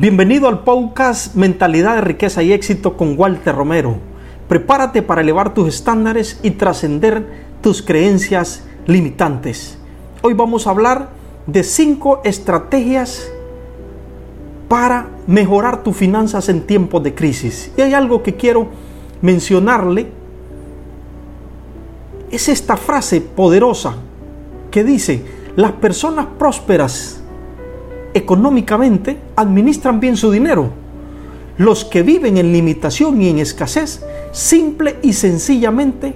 Bienvenido al podcast Mentalidad de Riqueza y Éxito con Walter Romero. Prepárate para elevar tus estándares y trascender tus creencias limitantes. Hoy vamos a hablar de cinco estrategias para mejorar tus finanzas en tiempos de crisis. Y hay algo que quiero mencionarle. Es esta frase poderosa que dice, las personas prósperas económicamente administran bien su dinero. Los que viven en limitación y en escasez, simple y sencillamente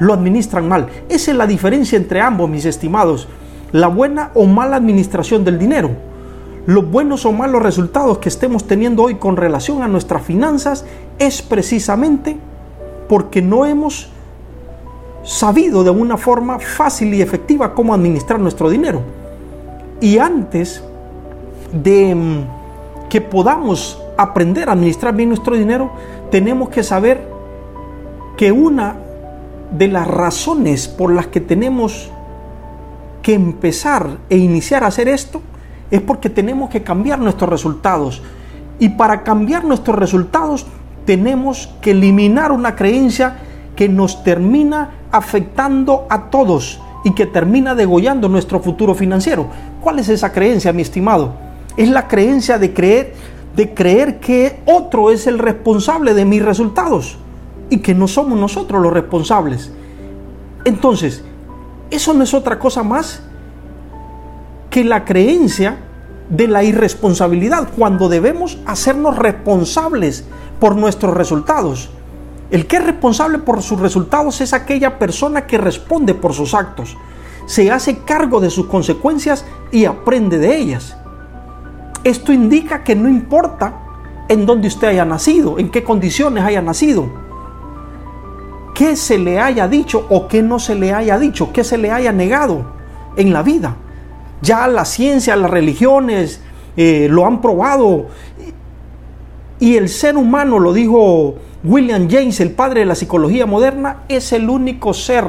lo administran mal. Esa es la diferencia entre ambos, mis estimados. La buena o mala administración del dinero. Los buenos o malos resultados que estemos teniendo hoy con relación a nuestras finanzas es precisamente porque no hemos sabido de una forma fácil y efectiva cómo administrar nuestro dinero. Y antes de mm, que podamos aprender a administrar bien nuestro dinero, tenemos que saber que una de las razones por las que tenemos que empezar e iniciar a hacer esto es porque tenemos que cambiar nuestros resultados. Y para cambiar nuestros resultados tenemos que eliminar una creencia que nos termina afectando a todos y que termina degollando nuestro futuro financiero. ¿Cuál es esa creencia, mi estimado? Es la creencia de creer, de creer que otro es el responsable de mis resultados y que no somos nosotros los responsables. Entonces, eso no es otra cosa más que la creencia de la irresponsabilidad cuando debemos hacernos responsables por nuestros resultados. El que es responsable por sus resultados es aquella persona que responde por sus actos, se hace cargo de sus consecuencias y aprende de ellas. Esto indica que no importa en dónde usted haya nacido, en qué condiciones haya nacido, qué se le haya dicho o qué no se le haya dicho, qué se le haya negado en la vida. Ya la ciencia, las religiones eh, lo han probado y el ser humano, lo dijo William James, el padre de la psicología moderna, es el único ser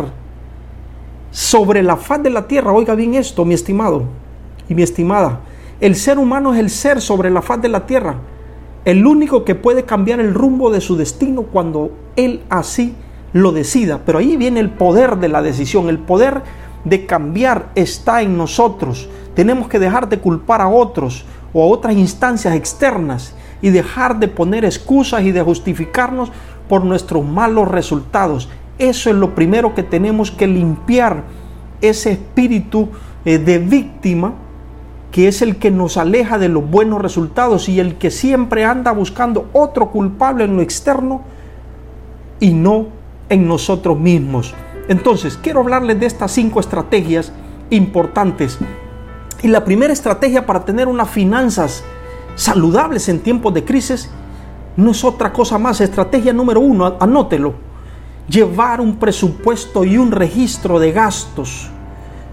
sobre la faz de la tierra. Oiga bien esto, mi estimado y mi estimada el ser humano es el ser sobre la faz de la tierra, el único que puede cambiar el rumbo de su destino cuando él así lo decida. Pero ahí viene el poder de la decisión, el poder de cambiar está en nosotros. Tenemos que dejar de culpar a otros o a otras instancias externas y dejar de poner excusas y de justificarnos por nuestros malos resultados. Eso es lo primero que tenemos que limpiar, ese espíritu eh, de víctima que es el que nos aleja de los buenos resultados y el que siempre anda buscando otro culpable en lo externo y no en nosotros mismos. Entonces, quiero hablarles de estas cinco estrategias importantes. Y la primera estrategia para tener unas finanzas saludables en tiempos de crisis no es otra cosa más. Estrategia número uno, anótelo. Llevar un presupuesto y un registro de gastos.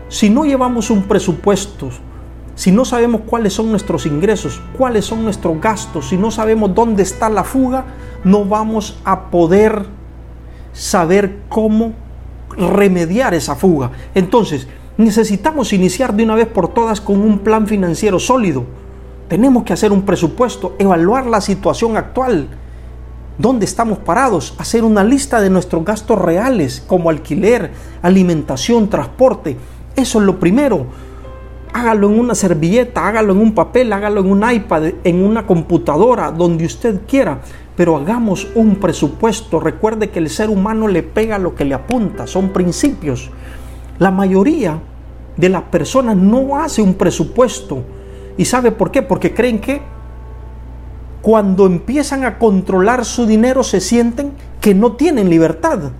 Si no llevamos un presupuesto, si no sabemos cuáles son nuestros ingresos, cuáles son nuestros gastos, si no sabemos dónde está la fuga, no vamos a poder saber cómo remediar esa fuga. Entonces, necesitamos iniciar de una vez por todas con un plan financiero sólido. Tenemos que hacer un presupuesto, evaluar la situación actual, dónde estamos parados, hacer una lista de nuestros gastos reales como alquiler, alimentación, transporte. Eso es lo primero hágalo en una servilleta, hágalo en un papel, hágalo en un iPad, en una computadora, donde usted quiera. Pero hagamos un presupuesto. Recuerde que el ser humano le pega lo que le apunta, son principios. La mayoría de las personas no hace un presupuesto. ¿Y sabe por qué? Porque creen que cuando empiezan a controlar su dinero se sienten que no tienen libertad.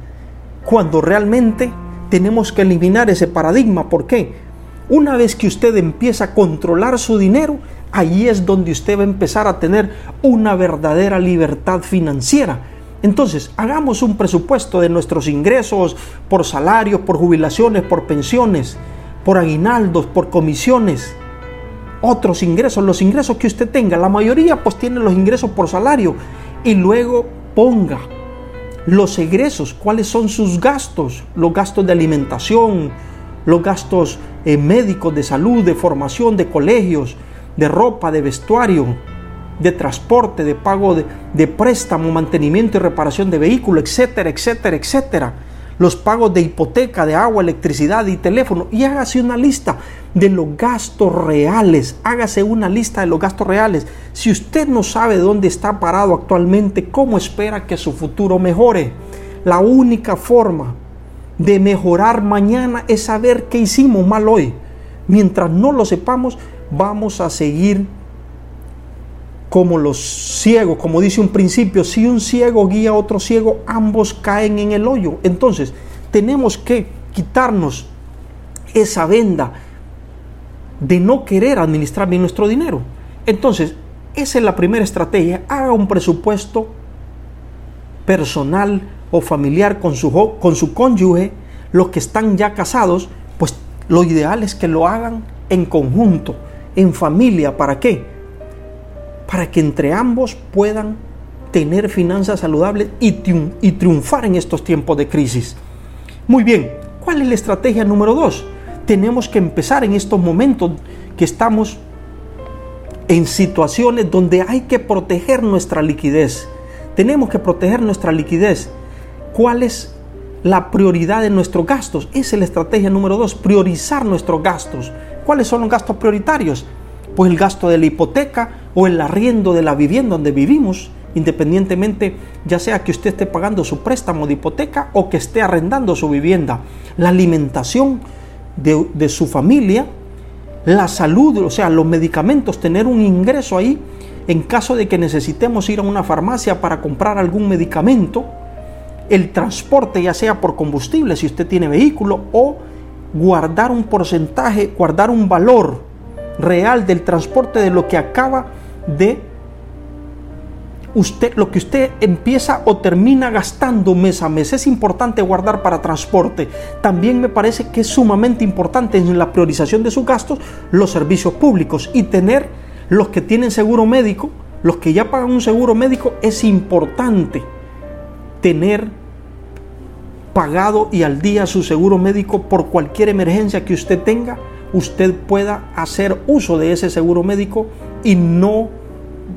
Cuando realmente tenemos que eliminar ese paradigma. ¿Por qué? Una vez que usted empieza a controlar su dinero, ahí es donde usted va a empezar a tener una verdadera libertad financiera. Entonces, hagamos un presupuesto de nuestros ingresos por salarios, por jubilaciones, por pensiones, por aguinaldos, por comisiones, otros ingresos, los ingresos que usted tenga. La mayoría pues tiene los ingresos por salario y luego ponga los egresos, cuáles son sus gastos, los gastos de alimentación, los gastos eh, médicos, de salud, de formación, de colegios, de ropa, de vestuario, de transporte, de pago de, de préstamo, mantenimiento y reparación de vehículos, etcétera, etcétera, etcétera los pagos de hipoteca, de agua, electricidad y teléfono y hágase una lista de los gastos reales. Hágase una lista de los gastos reales. Si usted no sabe dónde está parado actualmente, ¿cómo espera que su futuro mejore? La única forma de mejorar mañana es saber qué hicimos mal hoy. Mientras no lo sepamos, vamos a seguir como los ciegos, como dice un principio, si un ciego guía a otro ciego, ambos caen en el hoyo. Entonces, tenemos que quitarnos esa venda de no querer administrar bien nuestro dinero. Entonces, esa es la primera estrategia. Haga un presupuesto personal o familiar con su, con su cónyuge. Los que están ya casados, pues lo ideal es que lo hagan en conjunto, en familia. ¿Para qué? para que entre ambos puedan tener finanzas saludables y, triunfar en estos tiempos de crisis. Muy bien, ¿cuál es la estrategia número dos? Tenemos que empezar en estos momentos que estamos en situaciones donde hay que proteger nuestra liquidez. Tenemos que proteger nuestra liquidez. ¿Cuál es la prioridad de nuestros gastos? Esa es la estrategia número dos, priorizar nuestros gastos. ¿Cuáles son los gastos prioritarios? Pues el gasto de la hipoteca, o el arriendo de la vivienda donde vivimos, independientemente ya sea que usted esté pagando su préstamo de hipoteca o que esté arrendando su vivienda, la alimentación de, de su familia, la salud, o sea, los medicamentos, tener un ingreso ahí en caso de que necesitemos ir a una farmacia para comprar algún medicamento, el transporte, ya sea por combustible, si usted tiene vehículo, o guardar un porcentaje, guardar un valor real del transporte de lo que acaba de usted, lo que usted empieza o termina gastando mes a mes. Es importante guardar para transporte. También me parece que es sumamente importante en la priorización de sus gastos los servicios públicos y tener los que tienen seguro médico, los que ya pagan un seguro médico, es importante tener pagado y al día su seguro médico por cualquier emergencia que usted tenga, usted pueda hacer uso de ese seguro médico y no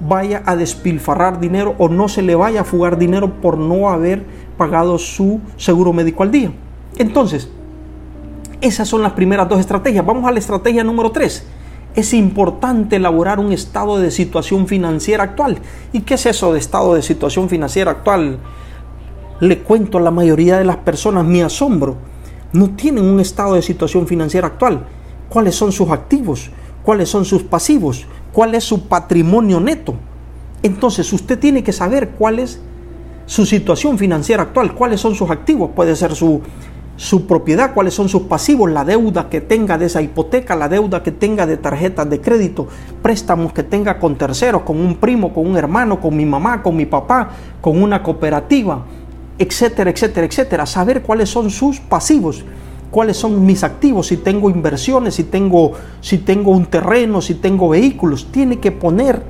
vaya a despilfarrar dinero o no se le vaya a fugar dinero por no haber pagado su seguro médico al día. Entonces, esas son las primeras dos estrategias. Vamos a la estrategia número tres. Es importante elaborar un estado de situación financiera actual. ¿Y qué es eso de estado de situación financiera actual? Le cuento a la mayoría de las personas mi asombro. No tienen un estado de situación financiera actual. ¿Cuáles son sus activos? ¿Cuáles son sus pasivos? cuál es su patrimonio neto. Entonces usted tiene que saber cuál es su situación financiera actual, cuáles son sus activos, puede ser su, su propiedad, cuáles son sus pasivos, la deuda que tenga de esa hipoteca, la deuda que tenga de tarjetas de crédito, préstamos que tenga con terceros, con un primo, con un hermano, con mi mamá, con mi papá, con una cooperativa, etcétera, etcétera, etcétera. Saber cuáles son sus pasivos cuáles son mis activos, si tengo inversiones, si tengo, si tengo un terreno, si tengo vehículos. Tiene que poner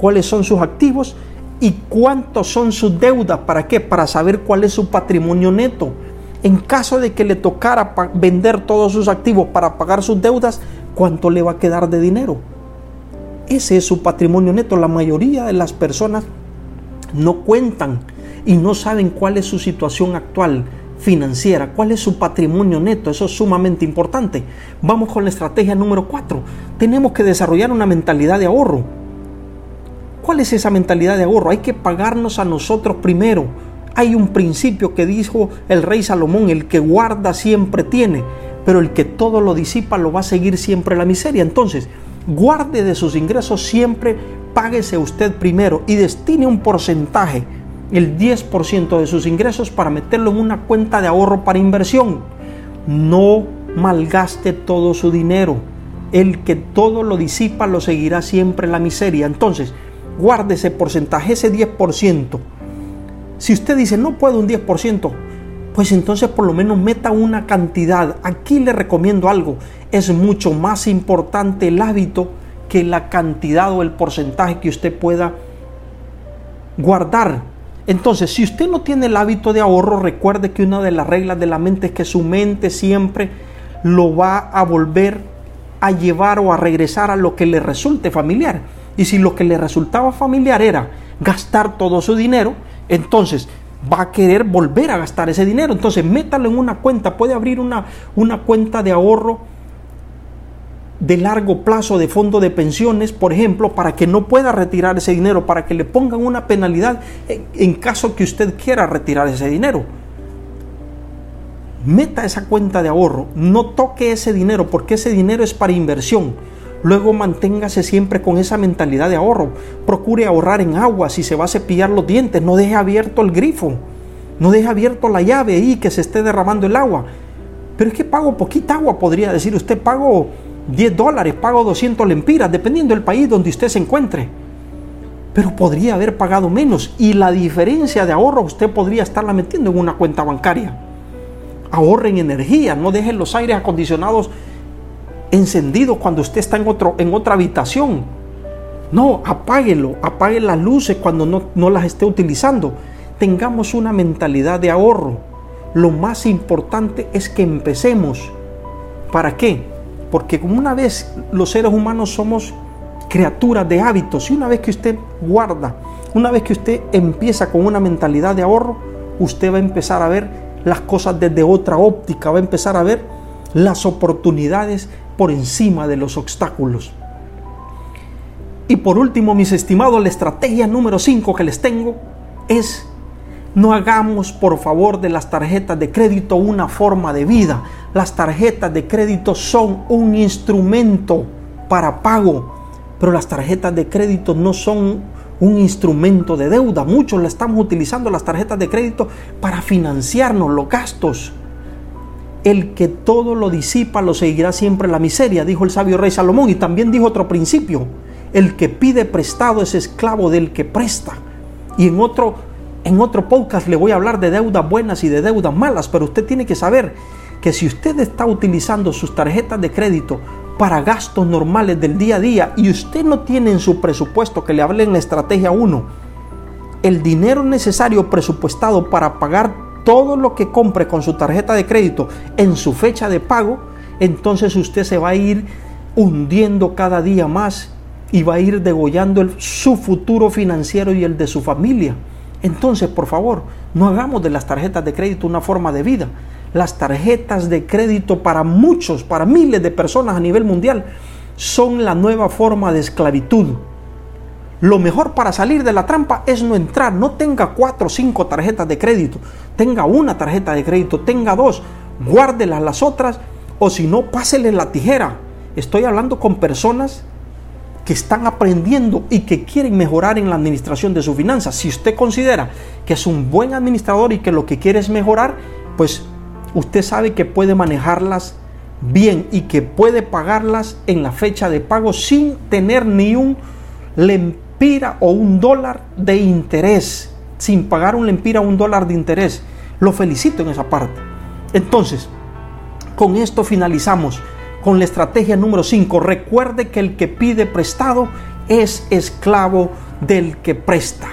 cuáles son sus activos y cuántos son sus deudas. ¿Para qué? Para saber cuál es su patrimonio neto. En caso de que le tocara vender todos sus activos para pagar sus deudas, ¿cuánto le va a quedar de dinero? Ese es su patrimonio neto. La mayoría de las personas no cuentan y no saben cuál es su situación actual financiera, cuál es su patrimonio neto, eso es sumamente importante. Vamos con la estrategia número 4. Tenemos que desarrollar una mentalidad de ahorro. ¿Cuál es esa mentalidad de ahorro? Hay que pagarnos a nosotros primero. Hay un principio que dijo el rey Salomón, el que guarda siempre tiene, pero el que todo lo disipa lo va a seguir siempre la miseria. Entonces, guarde de sus ingresos siempre, páguese usted primero y destine un porcentaje el 10% de sus ingresos para meterlo en una cuenta de ahorro para inversión. No malgaste todo su dinero. El que todo lo disipa lo seguirá siempre en la miseria. Entonces, guarde ese porcentaje, ese 10%. Si usted dice, no puedo un 10%, pues entonces por lo menos meta una cantidad. Aquí le recomiendo algo. Es mucho más importante el hábito que la cantidad o el porcentaje que usted pueda guardar entonces, si usted no tiene el hábito de ahorro, recuerde que una de las reglas de la mente es que su mente siempre lo va a volver a llevar o a regresar a lo que le resulte familiar. Y si lo que le resultaba familiar era gastar todo su dinero, entonces va a querer volver a gastar ese dinero. Entonces métalo en una cuenta, puede abrir una, una cuenta de ahorro de largo plazo de fondo de pensiones, por ejemplo, para que no pueda retirar ese dinero, para que le pongan una penalidad en, caso que usted quiera retirar ese dinero. Meta esa cuenta de ahorro, no toque ese dinero porque ese dinero es para inversión. Luego manténgase siempre con esa mentalidad de ahorro. Procure ahorrar en agua si se va a cepillar los dientes, no deje abierto el grifo, no deje abierto la llave ahí que se esté derramando el agua. Pero es que pago poquita agua, podría decir usted, pago 10 dólares, pago 200 lempiras, dependiendo del país donde usted se encuentre. Pero podría haber pagado menos y la diferencia de ahorro usted podría estarla metiendo en una cuenta bancaria. Ahorren energía, no dejen los aires acondicionados encendidos cuando usted está en, otro, en otra habitación. No, apáguelo, apague las luces cuando no, no las esté utilizando. Tengamos una mentalidad de ahorro. Lo más importante es que empecemos. ¿Para qué? Porque como una vez los seres humanos somos criaturas de hábitos y una vez que usted guarda, una vez que usted empieza con una mentalidad de ahorro, usted va a empezar a ver las cosas desde otra óptica, va a empezar a ver las oportunidades por encima de los obstáculos. Y por último, mis estimados, la estrategia número 5 que les tengo es no hagamos por favor de las tarjetas de crédito una forma de vida. Las tarjetas de crédito son un instrumento para pago, pero las tarjetas de crédito no son un instrumento de deuda. Muchos le estamos utilizando las tarjetas de crédito para financiarnos los gastos. El que todo lo disipa lo seguirá siempre la miseria, dijo el sabio rey Salomón. Y también dijo otro principio, el que pide prestado es esclavo del que presta. Y en otro en otro podcast le voy a hablar de deudas buenas y de deudas malas, pero usted tiene que saber que si usted está utilizando sus tarjetas de crédito para gastos normales del día a día y usted no tiene en su presupuesto que le hable en la estrategia 1 el dinero necesario presupuestado para pagar todo lo que compre con su tarjeta de crédito en su fecha de pago, entonces usted se va a ir hundiendo cada día más y va a ir degollando su futuro financiero y el de su familia. Entonces, por favor, no hagamos de las tarjetas de crédito una forma de vida. Las tarjetas de crédito para muchos, para miles de personas a nivel mundial, son la nueva forma de esclavitud. Lo mejor para salir de la trampa es no entrar. No tenga cuatro o cinco tarjetas de crédito. Tenga una tarjeta de crédito, tenga dos. Guárdelas las otras o si no, pásele la tijera. Estoy hablando con personas que están aprendiendo y que quieren mejorar en la administración de sus finanzas. Si usted considera que es un buen administrador y que lo que quiere es mejorar, pues usted sabe que puede manejarlas bien y que puede pagarlas en la fecha de pago sin tener ni un lempira o un dólar de interés, sin pagar un lempira o un dólar de interés. Lo felicito en esa parte. Entonces, con esto finalizamos con la estrategia número 5. Recuerde que el que pide prestado es esclavo del que presta.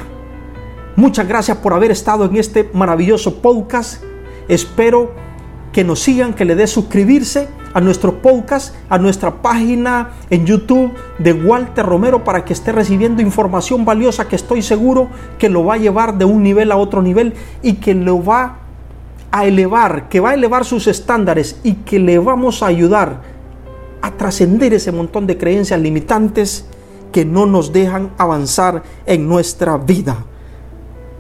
Muchas gracias por haber estado en este maravilloso podcast. Espero que nos sigan, que le dé suscribirse a nuestro podcast, a nuestra página en YouTube de Walter Romero para que esté recibiendo información valiosa que estoy seguro que lo va a llevar de un nivel a otro nivel y que lo va a elevar, que va a elevar sus estándares y que le vamos a ayudar a trascender ese montón de creencias limitantes que no nos dejan avanzar en nuestra vida.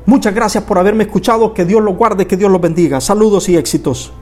Muchas gracias por haberme escuchado, que Dios lo guarde, que Dios lo bendiga. Saludos y éxitos.